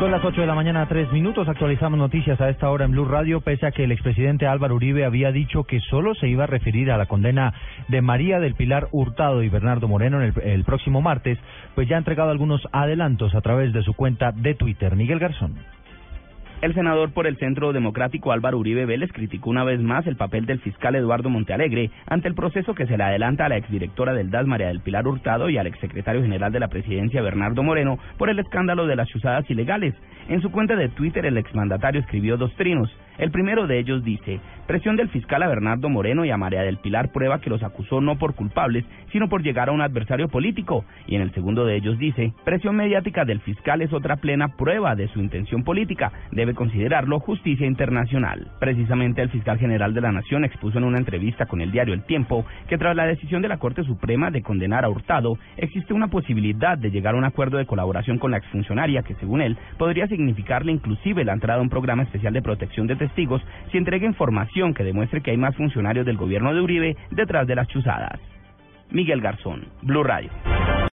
Son las 8 de la mañana, tres minutos. Actualizamos noticias a esta hora en Blue Radio, pese a que el expresidente Álvaro Uribe había dicho que solo se iba a referir a la condena de María del Pilar Hurtado y Bernardo Moreno el, el próximo martes, pues ya ha entregado algunos adelantos a través de su cuenta de Twitter. Miguel Garzón. El senador por el Centro Democrático Álvaro Uribe Vélez criticó una vez más el papel del fiscal Eduardo Montealegre ante el proceso que se le adelanta a la exdirectora del DAS María del Pilar Hurtado y al exsecretario general de la presidencia Bernardo Moreno por el escándalo de las chuzadas ilegales. En su cuenta de Twitter el exmandatario escribió dos trinos. El primero de ellos dice, presión del fiscal a Bernardo Moreno y a María del Pilar prueba que los acusó no por culpables, sino por llegar a un adversario político. Y en el segundo de ellos dice, presión mediática del fiscal es otra plena prueba de su intención política, debe considerarlo justicia internacional. Precisamente el fiscal general de la Nación expuso en una entrevista con el diario El Tiempo que tras la decisión de la Corte Suprema de condenar a Hurtado, existe una posibilidad de llegar a un acuerdo de colaboración con la exfuncionaria que, según él, podría significarle inclusive la entrada a un programa especial de protección de testigos si entrega información que demuestre que hay más funcionarios del gobierno de Uribe detrás de las chuzadas. Miguel Garzón, Blue Radio.